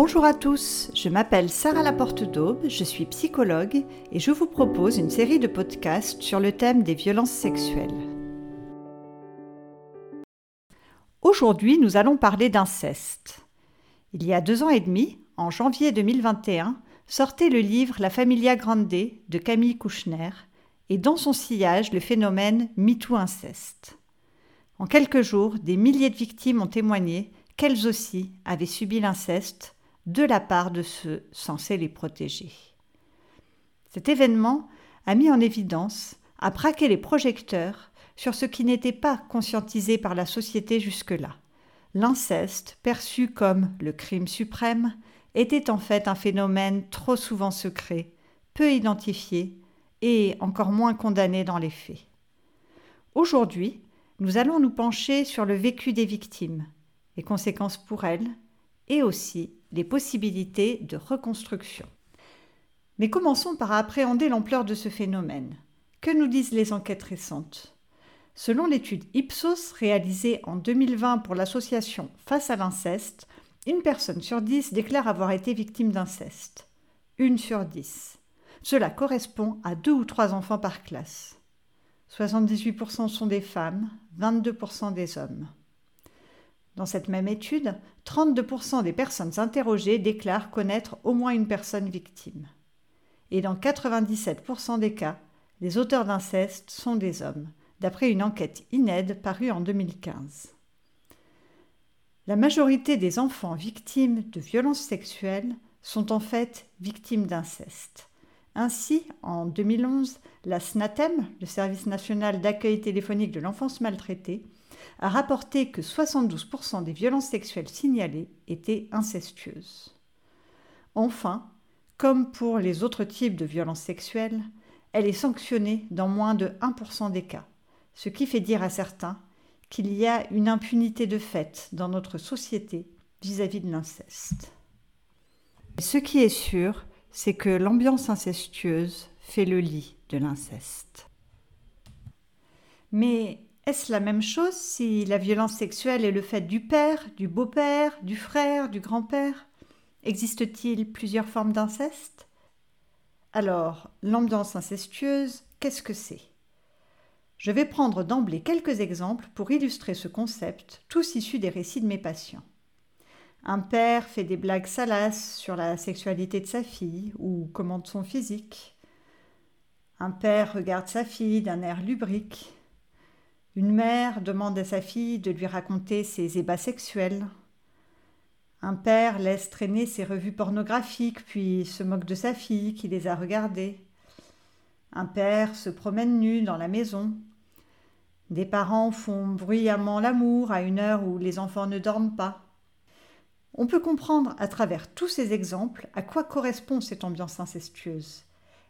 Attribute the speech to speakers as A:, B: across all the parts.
A: Bonjour à tous, je m'appelle Sarah Laporte d'Aube, je suis psychologue et je vous propose une série de podcasts sur le thème des violences sexuelles. Aujourd'hui, nous allons parler d'inceste. Il y a deux ans et demi, en janvier 2021, sortait le livre La Familia Grande de Camille Kouchner et dans son sillage le phénomène MeToo inceste. En quelques jours, des milliers de victimes ont témoigné qu'elles aussi avaient subi l'inceste de la part de ceux censés les protéger. Cet événement a mis en évidence, a braqué les projecteurs sur ce qui n'était pas conscientisé par la société jusque-là. L'inceste, perçu comme le crime suprême, était en fait un phénomène trop souvent secret, peu identifié et encore moins condamné dans les faits. Aujourd'hui, nous allons nous pencher sur le vécu des victimes, les conséquences pour elles et aussi les possibilités de reconstruction. Mais commençons par appréhender l'ampleur de ce phénomène. Que nous disent les enquêtes récentes? Selon l'étude Ipsos réalisée en 2020 pour l'association Face à l'inceste, une personne sur dix déclare avoir été victime d'inceste. Une sur dix. Cela correspond à deux ou trois enfants par classe. 78% sont des femmes, 22% des hommes. Dans cette même étude, 32% des personnes interrogées déclarent connaître au moins une personne victime. Et dans 97% des cas, les auteurs d'inceste sont des hommes, d'après une enquête INED parue en 2015. La majorité des enfants victimes de violences sexuelles sont en fait victimes d'inceste. Ainsi, en 2011, la SNATEM, le Service national d'accueil téléphonique de l'enfance maltraitée, a rapporté que 72% des violences sexuelles signalées étaient incestueuses. Enfin, comme pour les autres types de violences sexuelles, elle est sanctionnée dans moins de 1% des cas, ce qui fait dire à certains qu'il y a une impunité de fait dans notre société vis-à-vis de l'inceste. Ce qui est sûr, c'est que l'ambiance incestueuse fait le lit de l'inceste. Mais est-ce la même chose si la violence sexuelle est le fait du père, du beau-père, du frère, du grand-père? Existe-t-il plusieurs formes d'inceste? Alors, l'ambiance incestueuse, qu'est-ce que c'est? Je vais prendre d'emblée quelques exemples pour illustrer ce concept, tous issus des récits de mes patients. Un père fait des blagues salaces sur la sexualité de sa fille ou commande son physique. Un père regarde sa fille d'un air lubrique. Une mère demande à sa fille de lui raconter ses ébats sexuels. Un père laisse traîner ses revues pornographiques puis se moque de sa fille qui les a regardées. Un père se promène nu dans la maison. Des parents font bruyamment l'amour à une heure où les enfants ne dorment pas. On peut comprendre à travers tous ces exemples à quoi correspond cette ambiance incestueuse.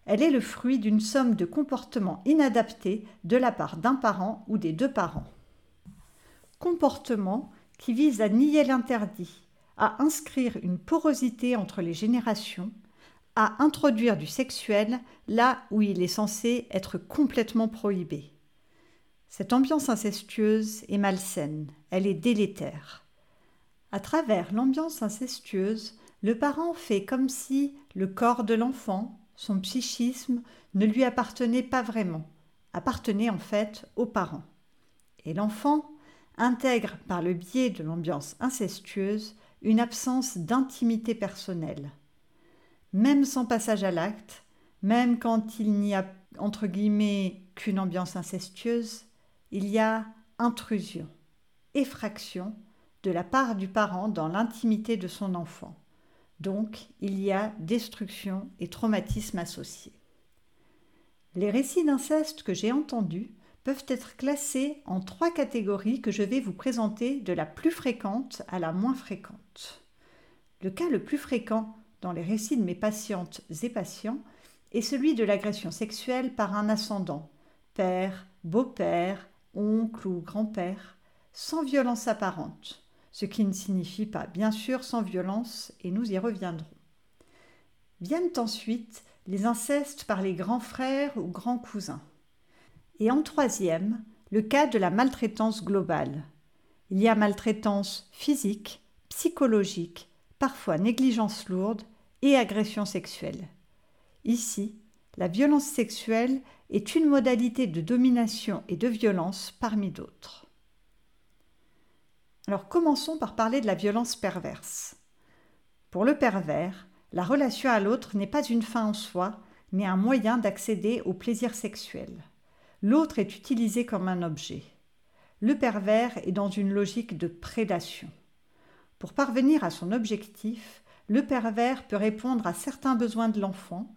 A: Elle est le fruit d'une somme de comportements inadaptés de la part d'un parent ou des deux parents. Comportements qui visent à nier l'interdit, à inscrire une porosité entre les générations, à introduire du sexuel là où il est censé être complètement prohibé. Cette ambiance incestueuse est malsaine, elle est délétère. À travers l'ambiance incestueuse, le parent fait comme si le corps de l'enfant, son psychisme ne lui appartenait pas vraiment, appartenait en fait aux parents. Et l'enfant intègre par le biais de l'ambiance incestueuse une absence d'intimité personnelle. Même sans passage à l'acte, même quand il n'y a entre guillemets qu'une ambiance incestueuse, il y a intrusion, effraction de la part du parent dans l'intimité de son enfant. Donc, il y a destruction et traumatisme associés. Les récits d'inceste que j'ai entendus peuvent être classés en trois catégories que je vais vous présenter de la plus fréquente à la moins fréquente. Le cas le plus fréquent dans les récits de mes patientes et patients est celui de l'agression sexuelle par un ascendant, père, beau-père, oncle ou grand-père, sans violence apparente, ce qui ne signifie pas bien sûr sans violence, et nous y reviendrons. Viennent ensuite les incestes par les grands frères ou grands cousins. Et en troisième, le cas de la maltraitance globale. Il y a maltraitance physique, psychologique, parfois négligence lourde et agression sexuelle. Ici, la violence sexuelle est une modalité de domination et de violence parmi d'autres. Alors commençons par parler de la violence perverse. Pour le pervers, la relation à l'autre n'est pas une fin en soi, mais un moyen d'accéder au plaisir sexuel. L'autre est utilisé comme un objet. Le pervers est dans une logique de prédation. Pour parvenir à son objectif, le pervers peut répondre à certains besoins de l'enfant,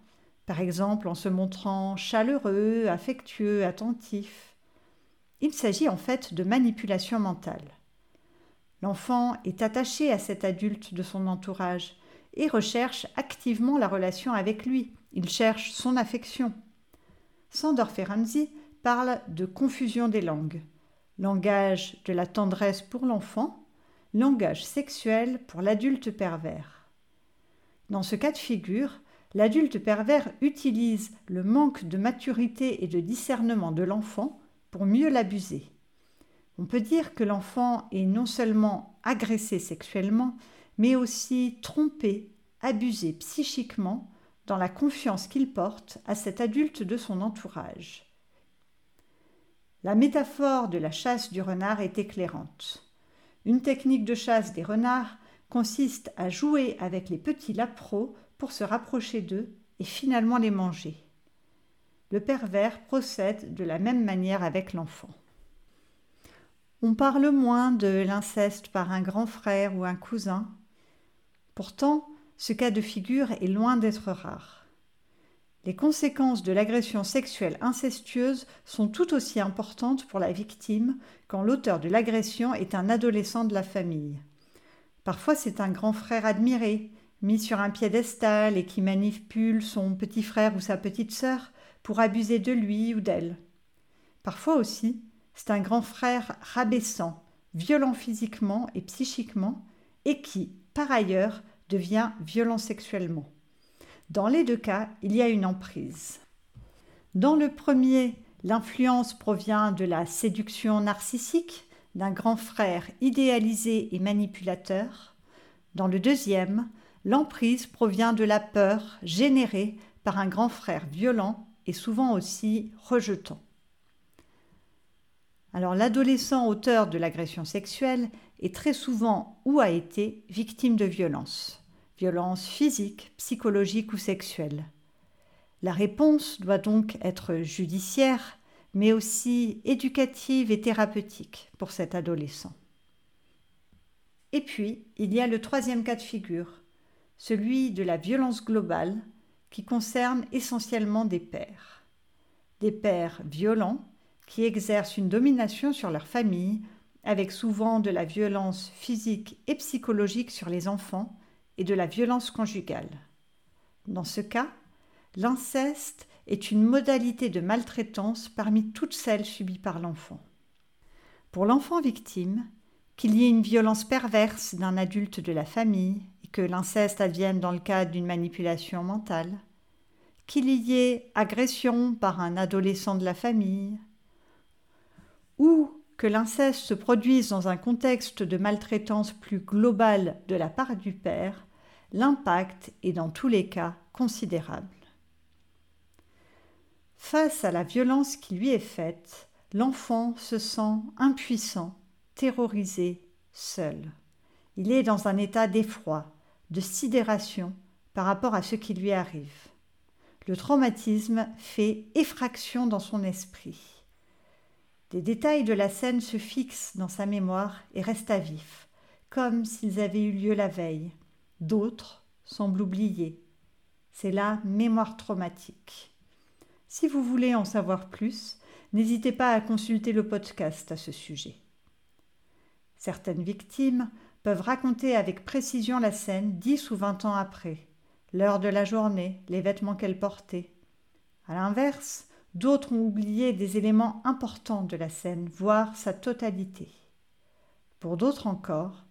A: par exemple en se montrant chaleureux, affectueux, attentif. Il s'agit en fait de manipulation mentale. L'enfant est attaché à cet adulte de son entourage et recherche activement la relation avec lui. Il cherche son affection. Sandor Ferenczi parle de confusion des langues. Langage de la tendresse pour l'enfant, langage sexuel pour l'adulte pervers. Dans ce cas de figure, l'adulte pervers utilise le manque de maturité et de discernement de l'enfant pour mieux l'abuser. On peut dire que l'enfant est non seulement agressé sexuellement, mais aussi trompé, abusé psychiquement dans la confiance qu'il porte à cet adulte de son entourage. La métaphore de la chasse du renard est éclairante. Une technique de chasse des renards consiste à jouer avec les petits lapros pour se rapprocher d'eux et finalement les manger. Le pervers procède de la même manière avec l'enfant. On parle moins de l'inceste par un grand frère ou un cousin. Pourtant, ce cas de figure est loin d'être rare. Les conséquences de l'agression sexuelle incestueuse sont tout aussi importantes pour la victime quand l'auteur de l'agression est un adolescent de la famille. Parfois c'est un grand frère admiré, mis sur un piédestal et qui manipule son petit frère ou sa petite sœur pour abuser de lui ou d'elle. Parfois aussi, c'est un grand frère rabaissant, violent physiquement et psychiquement, et qui, par ailleurs, devient violent sexuellement. Dans les deux cas, il y a une emprise. Dans le premier, l'influence provient de la séduction narcissique d'un grand frère idéalisé et manipulateur. Dans le deuxième, l'emprise provient de la peur générée par un grand frère violent et souvent aussi rejetant. Alors l'adolescent auteur de l'agression sexuelle est très souvent ou a été victime de violences, violences physiques, psychologiques ou sexuelles. La réponse doit donc être judiciaire, mais aussi éducative et thérapeutique pour cet adolescent. Et puis, il y a le troisième cas de figure, celui de la violence globale qui concerne essentiellement des pères. Des pères violents qui exercent une domination sur leur famille, avec souvent de la violence physique et psychologique sur les enfants et de la violence conjugale. Dans ce cas, l'inceste est une modalité de maltraitance parmi toutes celles subies par l'enfant. Pour l'enfant victime, qu'il y ait une violence perverse d'un adulte de la famille et que l'inceste advienne dans le cadre d'une manipulation mentale, qu'il y ait agression par un adolescent de la famille, que l'inceste se produise dans un contexte de maltraitance plus globale de la part du père, l'impact est dans tous les cas considérable. Face à la violence qui lui est faite, l'enfant se sent impuissant, terrorisé, seul. Il est dans un état d'effroi, de sidération par rapport à ce qui lui arrive. Le traumatisme fait effraction dans son esprit. Des détails de la scène se fixent dans sa mémoire et restent à vif, comme s'ils avaient eu lieu la veille. D'autres semblent oubliés. C'est la mémoire traumatique. Si vous voulez en savoir plus, n'hésitez pas à consulter le podcast à ce sujet. Certaines victimes peuvent raconter avec précision la scène dix ou vingt ans après, l'heure de la journée, les vêtements qu'elles portaient. À l'inverse, D'autres ont oublié des éléments importants de la scène, voire sa totalité. Pour d'autres encore,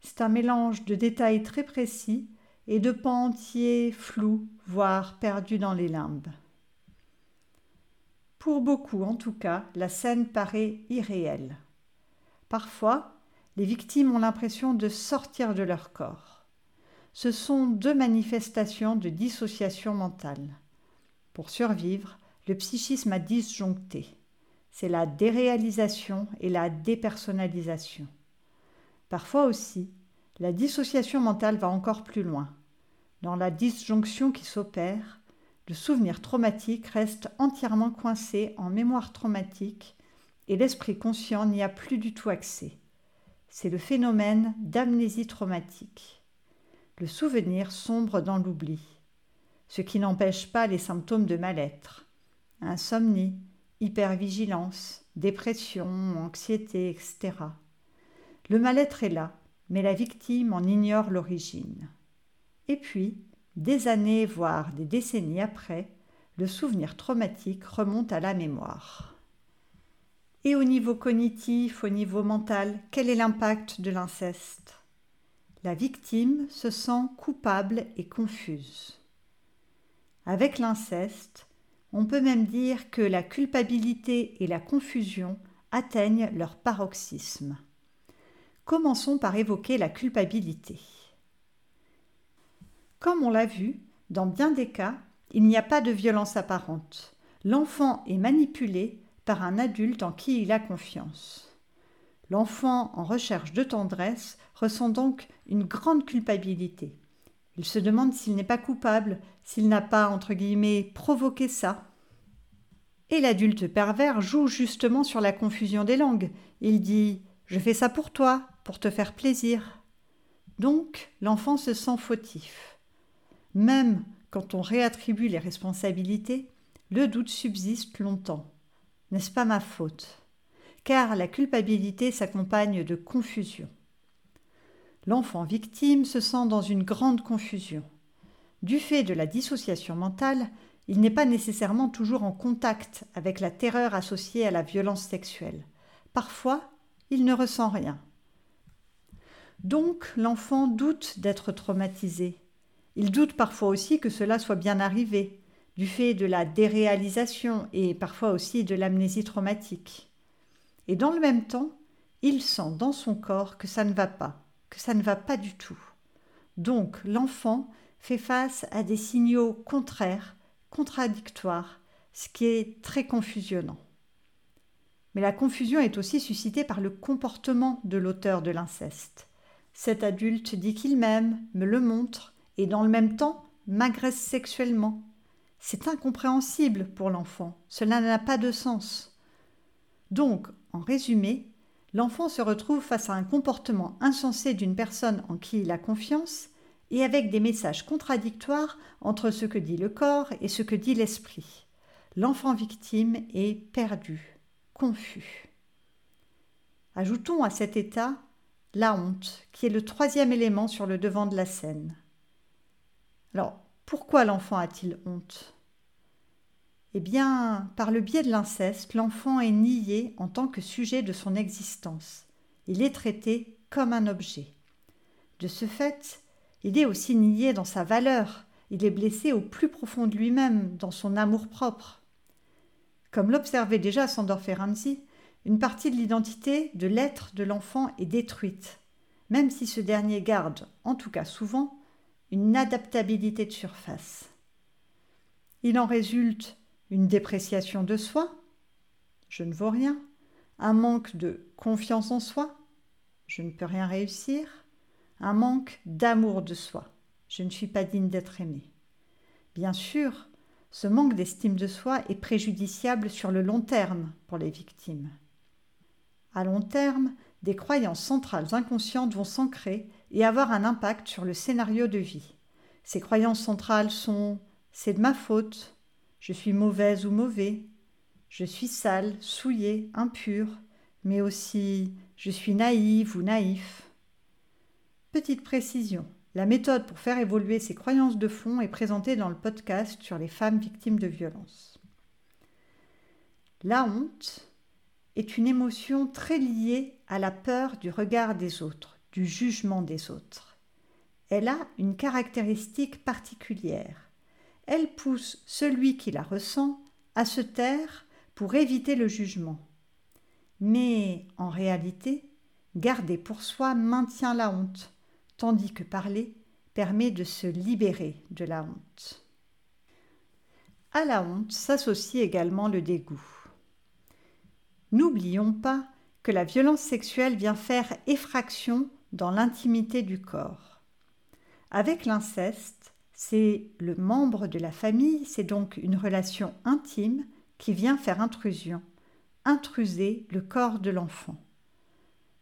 A: c'est un mélange de détails très précis et de pans entiers flous, voire perdus dans les limbes. Pour beaucoup, en tout cas, la scène paraît irréelle. Parfois, les victimes ont l'impression de sortir de leur corps. ce sont deux manifestations de dissociation mentale. Pour survivre, le psychisme a disjoncté. C'est la déréalisation et la dépersonnalisation. Parfois aussi, la dissociation mentale va encore plus loin. Dans la disjonction qui s'opère, le souvenir traumatique reste entièrement coincé en mémoire traumatique et l'esprit conscient n'y a plus du tout accès. C'est le phénomène d'amnésie traumatique. Le souvenir sombre dans l'oubli, ce qui n'empêche pas les symptômes de mal-être. Insomnie, hypervigilance, dépression, anxiété, etc. Le mal-être est là, mais la victime en ignore l'origine. Et puis, des années, voire des décennies après, le souvenir traumatique remonte à la mémoire. Et au niveau cognitif, au niveau mental, quel est l'impact de l'inceste? La victime se sent coupable et confuse. Avec l'inceste, on peut même dire que la culpabilité et la confusion atteignent leur paroxysme. Commençons par évoquer la culpabilité. Comme on l'a vu, dans bien des cas, il n'y a pas de violence apparente. L'enfant est manipulé par un adulte en qui il a confiance. L'enfant en recherche de tendresse ressent donc une grande culpabilité. Il se demande s'il n'est pas coupable, s'il n'a pas, provoqué ça. Et l'adulte pervers joue justement sur la confusion des langues. Il dit Je fais ça pour toi, pour te faire plaisir. Donc l'enfant se sent fautif. Même quand on réattribue les responsabilités, le doute subsiste longtemps. N'est-ce pas ma faute? Car la culpabilité s'accompagne de confusion. L'enfant victime se sent dans une grande confusion. Du fait de la dissociation mentale, il n'est pas nécessairement toujours en contact avec la terreur associée à la violence sexuelle. Parfois, il ne ressent rien. Donc l'enfant doute d'être traumatisé. Il doute parfois aussi que cela soit bien arrivé, du fait de la déréalisation et parfois aussi de l'amnésie traumatique. Et dans le même temps, il sent dans son corps que ça ne va pas, que ça ne va pas du tout. Donc l'enfant fait face à des signaux contraires, contradictoires, ce qui est très confusionnant. Mais la confusion est aussi suscitée par le comportement de l'auteur de l'inceste. Cet adulte dit qu'il m'aime, me le montre, et dans le même temps m'agresse sexuellement. C'est incompréhensible pour l'enfant, cela n'a pas de sens. Donc, en résumé, l'enfant se retrouve face à un comportement insensé d'une personne en qui il a confiance et avec des messages contradictoires entre ce que dit le corps et ce que dit l'esprit. L'enfant victime est perdu, confus. Ajoutons à cet état la honte, qui est le troisième élément sur le devant de la scène. Alors, pourquoi l'enfant a-t-il honte? Eh bien, par le biais de l'inceste, l'enfant est nié en tant que sujet de son existence. Il est traité comme un objet. De ce fait, il est aussi nié dans sa valeur, il est blessé au plus profond de lui-même, dans son amour-propre. Comme l'observait déjà Sandor Ferenczi, une partie de l'identité, de l'être de l'enfant est détruite, même si ce dernier garde, en tout cas souvent, une adaptabilité de surface. Il en résulte une dépréciation de soi, je ne vaux rien, un manque de confiance en soi, je ne peux rien réussir, un manque d'amour de soi, je ne suis pas digne d'être aimé. Bien sûr, ce manque d'estime de soi est préjudiciable sur le long terme pour les victimes. À long terme, des croyances centrales inconscientes vont s'ancrer et avoir un impact sur le scénario de vie. Ces croyances centrales sont c'est de ma faute, je suis mauvaise ou mauvais, je suis sale, souillé, impur, mais aussi je suis naïve ou naïf. Petite précision, la méthode pour faire évoluer ces croyances de fond est présentée dans le podcast sur les femmes victimes de violences. La honte, est une émotion très liée à la peur du regard des autres, du jugement des autres. Elle a une caractéristique particulière. Elle pousse celui qui la ressent à se taire pour éviter le jugement. Mais en réalité, garder pour soi maintient la honte, tandis que parler permet de se libérer de la honte. À la honte s'associe également le dégoût. N'oublions pas que la violence sexuelle vient faire effraction dans l'intimité du corps. Avec l'inceste, c'est le membre de la famille, c'est donc une relation intime qui vient faire intrusion, intruser le corps de l'enfant.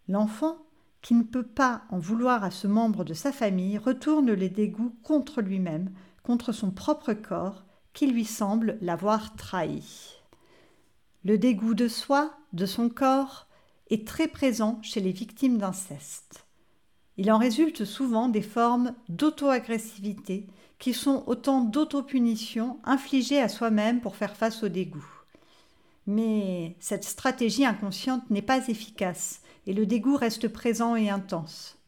A: L'enfant, qui ne peut pas en vouloir à ce membre de sa famille, retourne les dégoûts contre lui-même, contre son propre corps, qui lui semble l'avoir trahi. Le dégoût de soi, de son corps, est très présent chez les victimes d'inceste. Il en résulte souvent des formes d'auto-agressivité qui sont autant d'auto-punitions infligées à soi-même pour faire face au dégoût. Mais cette stratégie inconsciente n'est pas efficace et le dégoût reste présent et intense.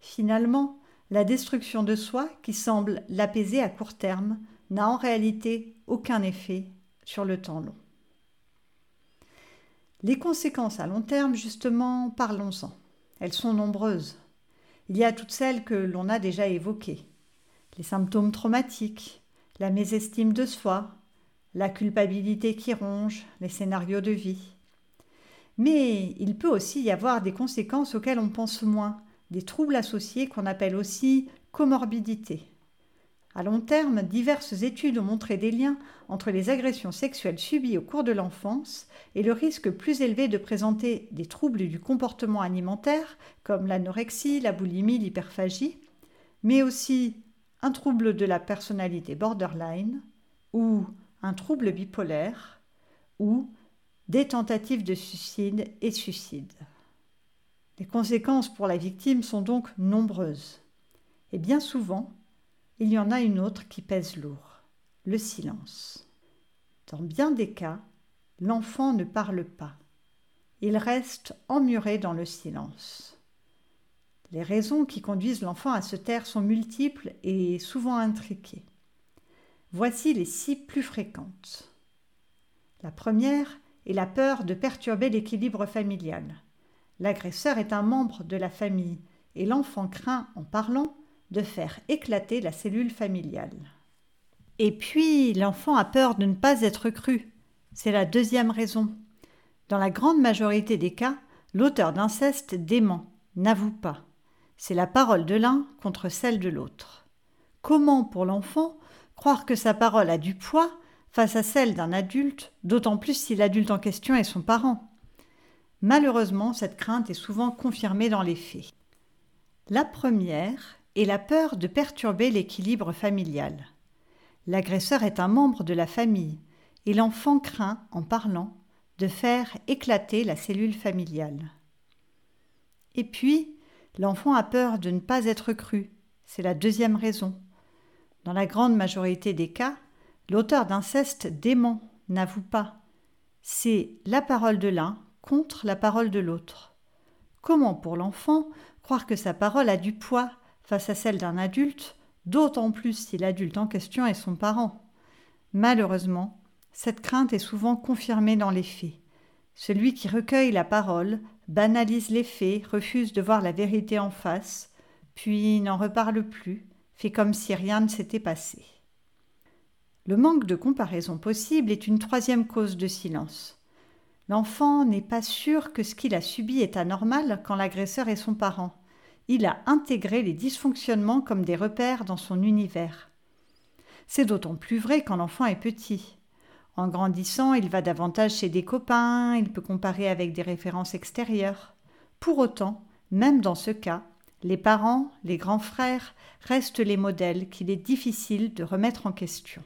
A: Finalement, la destruction de soi, qui semble l'apaiser à court terme, n'a en réalité aucun effet sur le temps long. Les conséquences à long terme, justement, parlons-en. Elles sont nombreuses. Il y a toutes celles que l'on a déjà évoquées. Les symptômes traumatiques, la mésestime de soi, la culpabilité qui ronge, les scénarios de vie. Mais il peut aussi y avoir des conséquences auxquelles on pense moins, des troubles associés qu'on appelle aussi comorbidité. À long terme, diverses études ont montré des liens entre les agressions sexuelles subies au cours de l'enfance et le risque plus élevé de présenter des troubles du comportement alimentaire comme l'anorexie, la boulimie, l'hyperphagie, mais aussi un trouble de la personnalité borderline ou un trouble bipolaire ou des tentatives de suicide et suicide. Les conséquences pour la victime sont donc nombreuses et bien souvent il y en a une autre qui pèse lourd, le silence. Dans bien des cas, l'enfant ne parle pas. Il reste emmuré dans le silence. Les raisons qui conduisent l'enfant à se taire sont multiples et souvent intriquées. Voici les six plus fréquentes. La première est la peur de perturber l'équilibre familial. L'agresseur est un membre de la famille et l'enfant craint, en parlant, de faire éclater la cellule familiale. Et puis, l'enfant a peur de ne pas être cru. C'est la deuxième raison. Dans la grande majorité des cas, l'auteur d'inceste dément, n'avoue pas. C'est la parole de l'un contre celle de l'autre. Comment, pour l'enfant, croire que sa parole a du poids face à celle d'un adulte, d'autant plus si l'adulte en question est son parent Malheureusement, cette crainte est souvent confirmée dans les faits. La première et la peur de perturber l'équilibre familial. L'agresseur est un membre de la famille et l'enfant craint, en parlant, de faire éclater la cellule familiale. Et puis, l'enfant a peur de ne pas être cru. C'est la deuxième raison. Dans la grande majorité des cas, l'auteur d'inceste dément, n'avoue pas. C'est la parole de l'un contre la parole de l'autre. Comment pour l'enfant croire que sa parole a du poids face à celle d'un adulte, d'autant plus si l'adulte en question est son parent? Malheureusement, cette crainte est souvent confirmée dans les faits. Celui qui recueille la parole banalise les faits, refuse de voir la vérité en face, puis n'en reparle plus, fait comme si rien ne s'était passé. Le manque de comparaison possible est une troisième cause de silence. L'enfant n'est pas sûr que ce qu'il a subi est anormal quand l'agresseur est son parent il a intégré les dysfonctionnements comme des repères dans son univers. C'est d'autant plus vrai quand l'enfant est petit. En grandissant, il va davantage chez des copains, il peut comparer avec des références extérieures. Pour autant, même dans ce cas, les parents, les grands frères restent les modèles qu'il est difficile de remettre en question.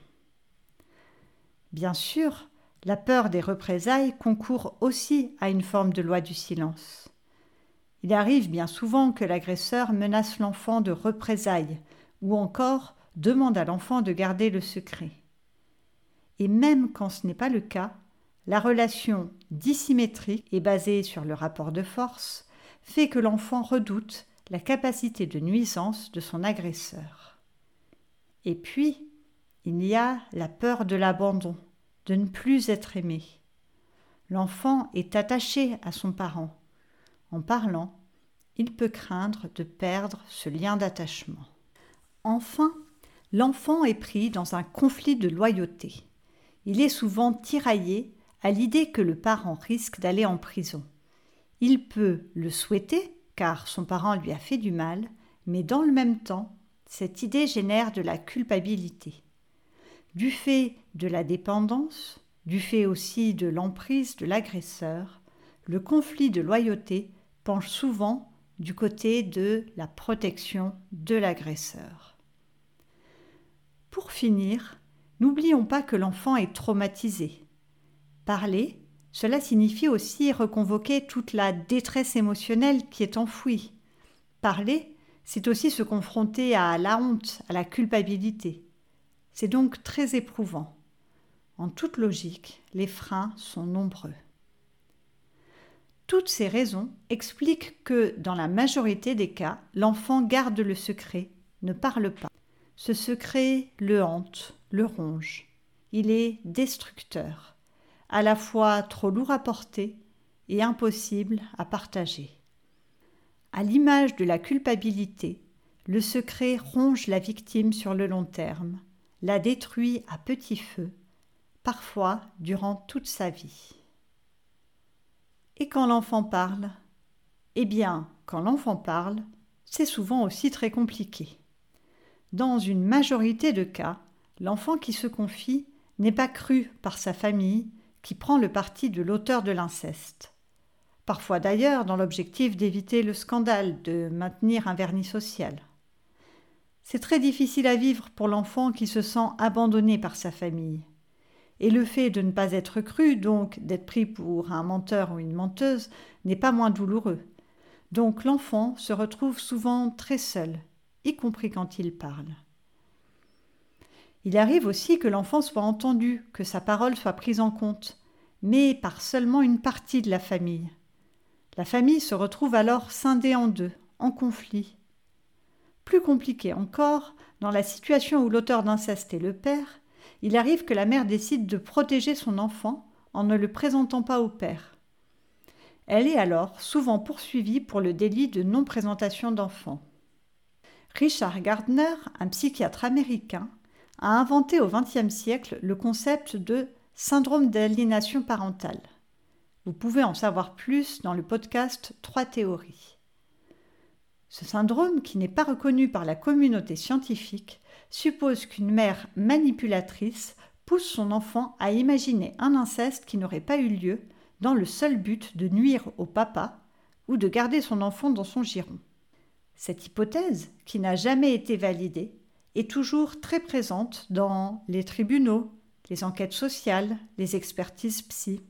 A: Bien sûr, la peur des représailles concourt aussi à une forme de loi du silence. Il arrive bien souvent que l'agresseur menace l'enfant de représailles ou encore demande à l'enfant de garder le secret. Et même quand ce n'est pas le cas, la relation dissymétrique et basée sur le rapport de force fait que l'enfant redoute la capacité de nuisance de son agresseur. Et puis, il y a la peur de l'abandon, de ne plus être aimé. L'enfant est attaché à son parent en parlant, il peut craindre de perdre ce lien d'attachement. Enfin, l'enfant est pris dans un conflit de loyauté. Il est souvent tiraillé à l'idée que le parent risque d'aller en prison. Il peut le souhaiter, car son parent lui a fait du mal, mais dans le même temps, cette idée génère de la culpabilité. Du fait de la dépendance, du fait aussi de l'emprise de l'agresseur, le conflit de loyauté penche souvent du côté de la protection de l'agresseur. Pour finir, n'oublions pas que l'enfant est traumatisé. Parler, cela signifie aussi reconvoquer toute la détresse émotionnelle qui est enfouie. Parler, c'est aussi se confronter à la honte, à la culpabilité. C'est donc très éprouvant. En toute logique, les freins sont nombreux. Toutes ces raisons expliquent que, dans la majorité des cas, l'enfant garde le secret, ne parle pas. Ce secret le hante, le ronge. Il est destructeur, à la fois trop lourd à porter et impossible à partager. À l'image de la culpabilité, le secret ronge la victime sur le long terme, la détruit à petit feu, parfois durant toute sa vie. Et quand l'enfant parle Eh bien, quand l'enfant parle, c'est souvent aussi très compliqué. Dans une majorité de cas, l'enfant qui se confie n'est pas cru par sa famille qui prend le parti de l'auteur de l'inceste. Parfois d'ailleurs dans l'objectif d'éviter le scandale, de maintenir un vernis social. C'est très difficile à vivre pour l'enfant qui se sent abandonné par sa famille. Et le fait de ne pas être cru, donc d'être pris pour un menteur ou une menteuse, n'est pas moins douloureux. Donc l'enfant se retrouve souvent très seul, y compris quand il parle. Il arrive aussi que l'enfant soit entendu, que sa parole soit prise en compte, mais par seulement une partie de la famille. La famille se retrouve alors scindée en deux, en conflit. Plus compliqué encore, dans la situation où l'auteur d'inceste est le père, il arrive que la mère décide de protéger son enfant en ne le présentant pas au père. Elle est alors souvent poursuivie pour le délit de non-présentation d'enfant. Richard Gardner, un psychiatre américain, a inventé au XXe siècle le concept de syndrome d'aliénation parentale. Vous pouvez en savoir plus dans le podcast Trois théories. Ce syndrome, qui n'est pas reconnu par la communauté scientifique, suppose qu'une mère manipulatrice pousse son enfant à imaginer un inceste qui n'aurait pas eu lieu dans le seul but de nuire au papa ou de garder son enfant dans son giron. Cette hypothèse, qui n'a jamais été validée, est toujours très présente dans les tribunaux, les enquêtes sociales, les expertises psy.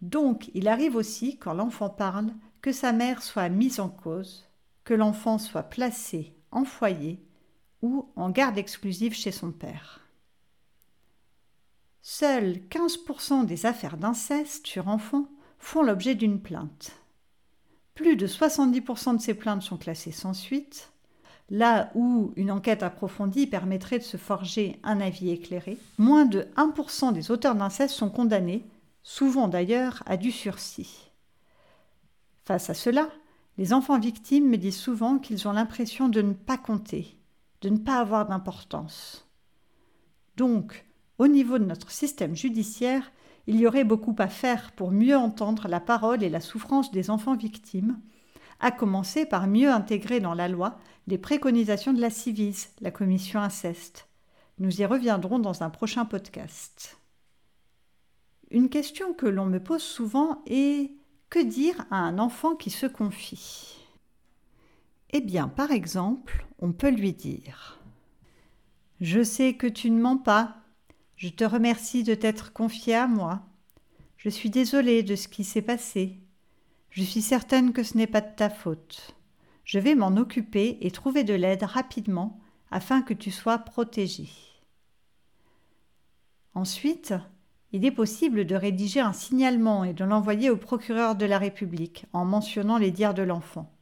A: Donc il arrive aussi, quand l'enfant parle, que sa mère soit mise en cause, que l'enfant soit placé en foyer ou en garde exclusive chez son père. Seuls 15% des affaires d'inceste sur enfants font l'objet d'une plainte. Plus de 70% de ces plaintes sont classées sans suite, là où une enquête approfondie permettrait de se forger un avis éclairé. Moins de 1% des auteurs d'inceste sont condamnés, souvent d'ailleurs à du sursis. Face à cela, les enfants victimes me disent souvent qu'ils ont l'impression de ne pas compter, de ne pas avoir d'importance. Donc, au niveau de notre système judiciaire, il y aurait beaucoup à faire pour mieux entendre la parole et la souffrance des enfants victimes, à commencer par mieux intégrer dans la loi les préconisations de la CIVIS, la commission inceste. Nous y reviendrons dans un prochain podcast. Une question que l'on me pose souvent est que dire à un enfant qui se confie? Eh bien, par exemple, on peut lui dire Je sais que tu ne mens pas, je te remercie de t'être confié à moi. Je suis désolée de ce qui s'est passé. Je suis certaine que ce n'est pas de ta faute. Je vais m'en occuper et trouver de l'aide rapidement afin que tu sois protégé. Ensuite, il est possible de rédiger un signalement et de l'envoyer au procureur de la République en mentionnant les dires de l'enfant.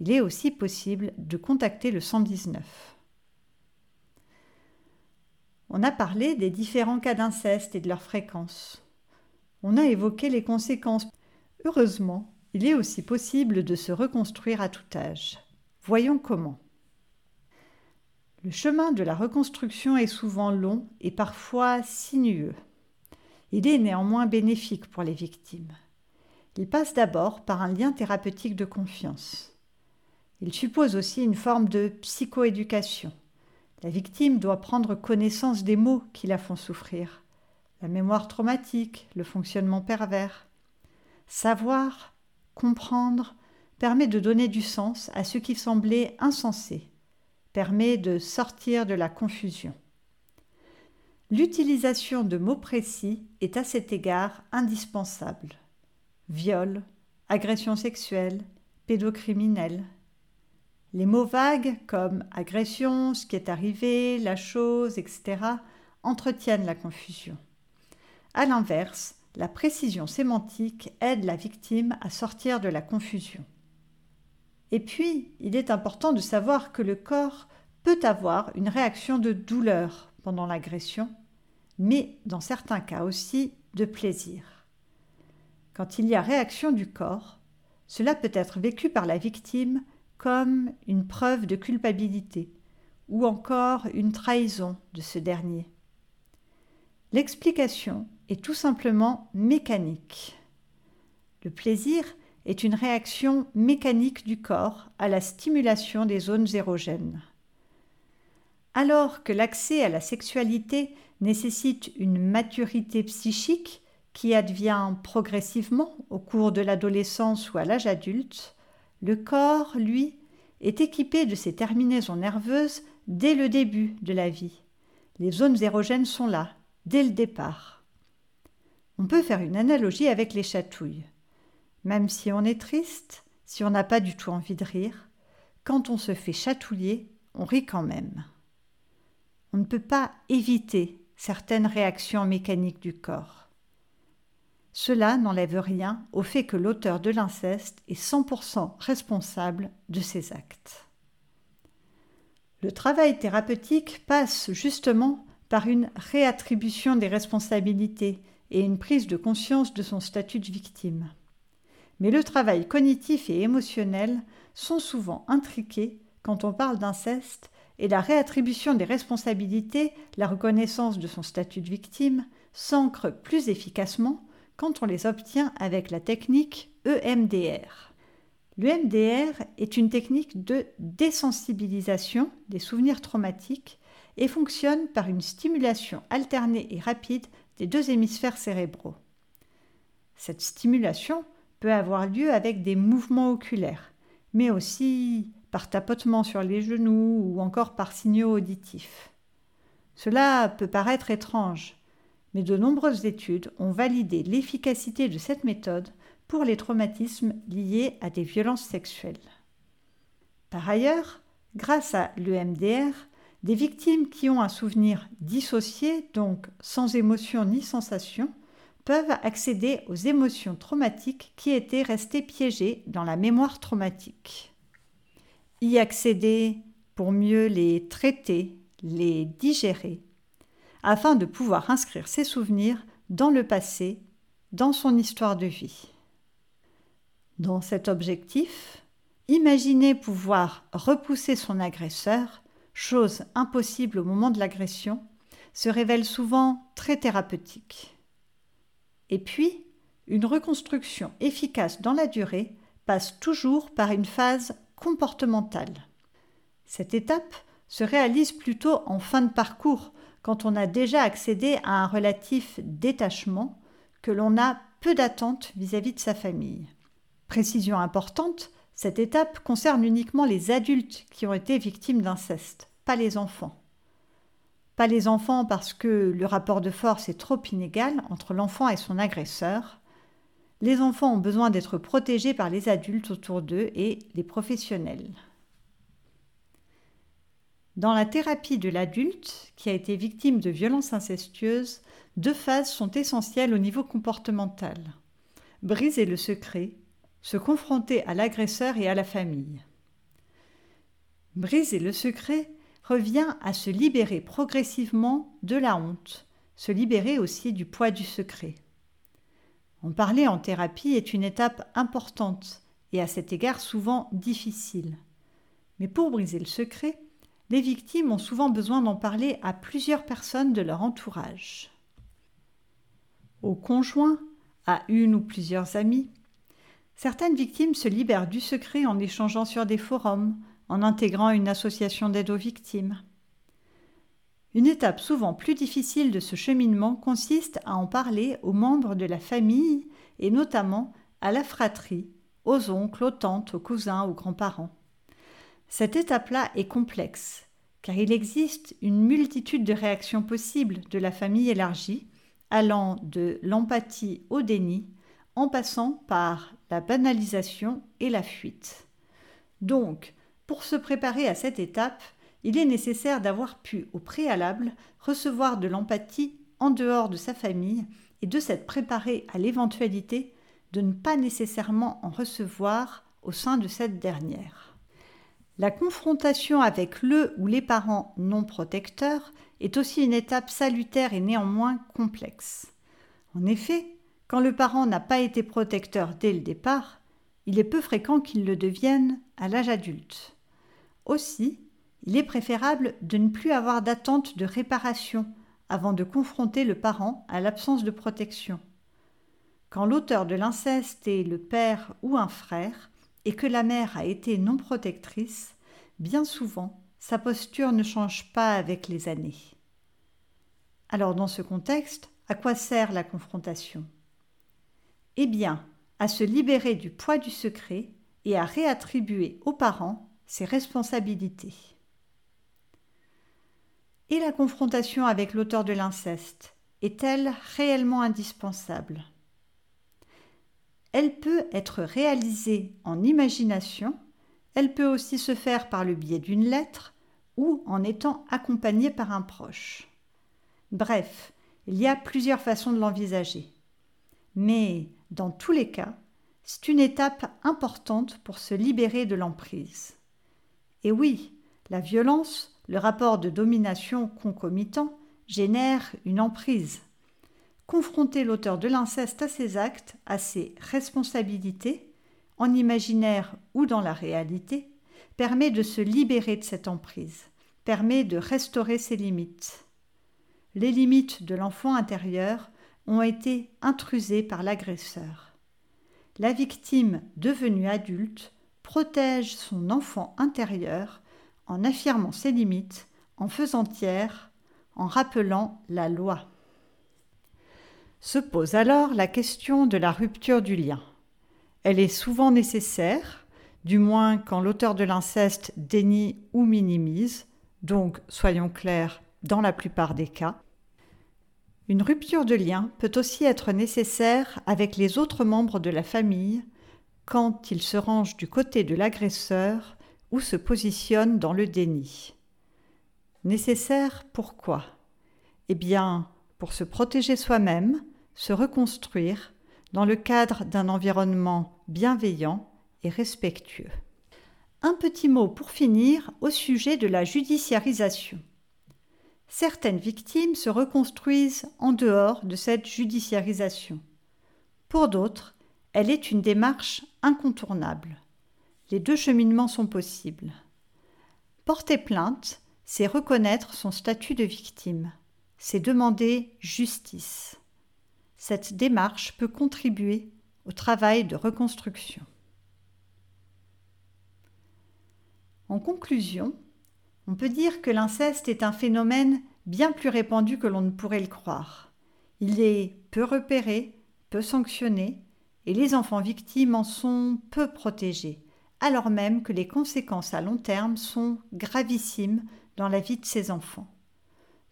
A: Il est aussi possible de contacter le 119. On a parlé des différents cas d'inceste et de leur fréquence. On a évoqué les conséquences. Heureusement, il est aussi possible de se reconstruire à tout âge. Voyons comment. Le chemin de la reconstruction est souvent long et parfois sinueux. Il est néanmoins bénéfique pour les victimes. Il passe d'abord par un lien thérapeutique de confiance. Il suppose aussi une forme de psychoéducation. La victime doit prendre connaissance des mots qui la font souffrir, la mémoire traumatique, le fonctionnement pervers. Savoir, comprendre, permet de donner du sens à ce qui semblait insensé, permet de sortir de la confusion. L'utilisation de mots précis est à cet égard indispensable. Viol, agression sexuelle, pédocriminel. Les mots vagues comme agression, ce qui est arrivé, la chose, etc. entretiennent la confusion. A l'inverse, la précision sémantique aide la victime à sortir de la confusion. Et puis, il est important de savoir que le corps peut avoir une réaction de douleur pendant l'agression, mais dans certains cas aussi de plaisir. Quand il y a réaction du corps, cela peut être vécu par la victime comme une preuve de culpabilité ou encore une trahison de ce dernier. L'explication est tout simplement mécanique. Le plaisir est une réaction mécanique du corps à la stimulation des zones érogènes. Alors que l'accès à la sexualité nécessite une maturité psychique qui advient progressivement au cours de l'adolescence ou à l'âge adulte, le corps, lui, est équipé de ses terminaisons nerveuses dès le début de la vie. Les zones érogènes sont là, dès le départ. On peut faire une analogie avec les chatouilles. Même si on est triste, si on n'a pas du tout envie de rire, quand on se fait chatouiller, on rit quand même. On ne peut pas éviter certaines réactions mécaniques du corps. Cela n'enlève rien au fait que l'auteur de l'inceste est 100% responsable de ses actes. Le travail thérapeutique passe justement par une réattribution des responsabilités et une prise de conscience de son statut de victime. Mais le travail cognitif et émotionnel sont souvent intriqués quand on parle d'inceste et la réattribution des responsabilités, la reconnaissance de son statut de victime, s'ancre plus efficacement quand on les obtient avec la technique EMDR. L'EMDR est une technique de désensibilisation des souvenirs traumatiques et fonctionne par une stimulation alternée et rapide des deux hémisphères cérébraux. Cette stimulation peut avoir lieu avec des mouvements oculaires, mais aussi par tapotement sur les genoux ou encore par signaux auditifs. Cela peut paraître étrange, mais de nombreuses études ont validé l'efficacité de cette méthode pour les traumatismes liés à des violences sexuelles. Par ailleurs, grâce à l'EMDR, des victimes qui ont un souvenir dissocié, donc sans émotion ni sensation, peuvent accéder aux émotions traumatiques qui étaient restées piégées dans la mémoire traumatique. Y accéder pour mieux les traiter, les digérer, afin de pouvoir inscrire ses souvenirs dans le passé, dans son histoire de vie. Dans cet objectif, imaginez pouvoir repousser son agresseur, chose impossible au moment de l'agression, se révèle souvent très thérapeutique. Et puis, une reconstruction efficace dans la durée passe toujours par une phase comportementale. Cette étape se réalise plutôt en fin de parcours quand on a déjà accédé à un relatif détachement, que l'on a peu d'attentes vis-à-vis de sa famille. Précision importante, cette étape concerne uniquement les adultes qui ont été victimes d'inceste, pas les enfants. Pas les enfants parce que le rapport de force est trop inégal entre l'enfant et son agresseur. Les enfants ont besoin d'être protégés par les adultes autour d'eux et les professionnels. Dans la thérapie de l'adulte qui a été victime de violences incestueuses, deux phases sont essentielles au niveau comportemental. Briser le secret, se confronter à l'agresseur et à la famille. Briser le secret revient à se libérer progressivement de la honte, se libérer aussi du poids du secret. En parler en thérapie est une étape importante et à cet égard souvent difficile. Mais pour briser le secret, les victimes ont souvent besoin d'en parler à plusieurs personnes de leur entourage. Au conjoint, à une ou plusieurs amis. Certaines victimes se libèrent du secret en échangeant sur des forums, en intégrant une association d'aide aux victimes. Une étape souvent plus difficile de ce cheminement consiste à en parler aux membres de la famille et notamment à la fratrie, aux oncles, aux tantes, aux cousins, aux grands-parents. Cette étape-là est complexe, car il existe une multitude de réactions possibles de la famille élargie, allant de l'empathie au déni, en passant par la banalisation et la fuite. Donc, pour se préparer à cette étape, il est nécessaire d'avoir pu, au préalable, recevoir de l'empathie en dehors de sa famille et de s'être préparé à l'éventualité de ne pas nécessairement en recevoir au sein de cette dernière. La confrontation avec le ou les parents non protecteurs est aussi une étape salutaire et néanmoins complexe. En effet, quand le parent n'a pas été protecteur dès le départ, il est peu fréquent qu'il le devienne à l'âge adulte. Aussi, il est préférable de ne plus avoir d'attente de réparation avant de confronter le parent à l'absence de protection. Quand l'auteur de l'inceste est le père ou un frère, et que la mère a été non protectrice, bien souvent, sa posture ne change pas avec les années. Alors dans ce contexte, à quoi sert la confrontation? Eh bien, à se libérer du poids du secret et à réattribuer aux parents ses responsabilités. Et la confrontation avec l'auteur de l'inceste est-elle réellement indispensable? Elle peut être réalisée en imagination, elle peut aussi se faire par le biais d'une lettre ou en étant accompagnée par un proche. Bref, il y a plusieurs façons de l'envisager. Mais dans tous les cas, c'est une étape importante pour se libérer de l'emprise. Et oui, la violence, le rapport de domination concomitant, génère une emprise confronter l'auteur de l'inceste à ses actes, à ses responsabilités, en imaginaire ou dans la réalité, permet de se libérer de cette emprise, permet de restaurer ses limites. Les limites de l'enfant intérieur ont été intrusées par l'agresseur. La victime devenue adulte protège son enfant intérieur en affirmant ses limites, en faisant tiers, en rappelant la loi. Se pose alors la question de la rupture du lien. Elle est souvent nécessaire, du moins quand l'auteur de l'inceste dénie ou minimise, donc soyons clairs, dans la plupart des cas. Une rupture de lien peut aussi être nécessaire avec les autres membres de la famille quand il se range du côté de l'agresseur ou se positionne dans le déni. Nécessaire pourquoi? Eh bien, pour se protéger soi-même, se reconstruire dans le cadre d'un environnement bienveillant et respectueux. Un petit mot pour finir au sujet de la judiciarisation. Certaines victimes se reconstruisent en dehors de cette judiciarisation. Pour d'autres, elle est une démarche incontournable. Les deux cheminements sont possibles. Porter plainte, c'est reconnaître son statut de victime, c'est demander justice cette démarche peut contribuer au travail de reconstruction. En conclusion, on peut dire que l'inceste est un phénomène bien plus répandu que l'on ne pourrait le croire. Il est peu repéré, peu sanctionné, et les enfants victimes en sont peu protégés, alors même que les conséquences à long terme sont gravissimes dans la vie de ces enfants.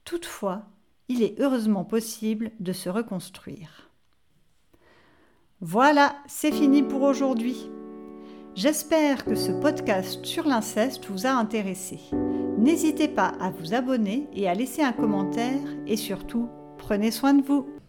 A: Toutefois, il est heureusement possible de se reconstruire. Voilà, c'est fini pour aujourd'hui. J'espère que ce podcast sur l'inceste vous a intéressé. N'hésitez pas à vous abonner et à laisser un commentaire et surtout, prenez soin de vous.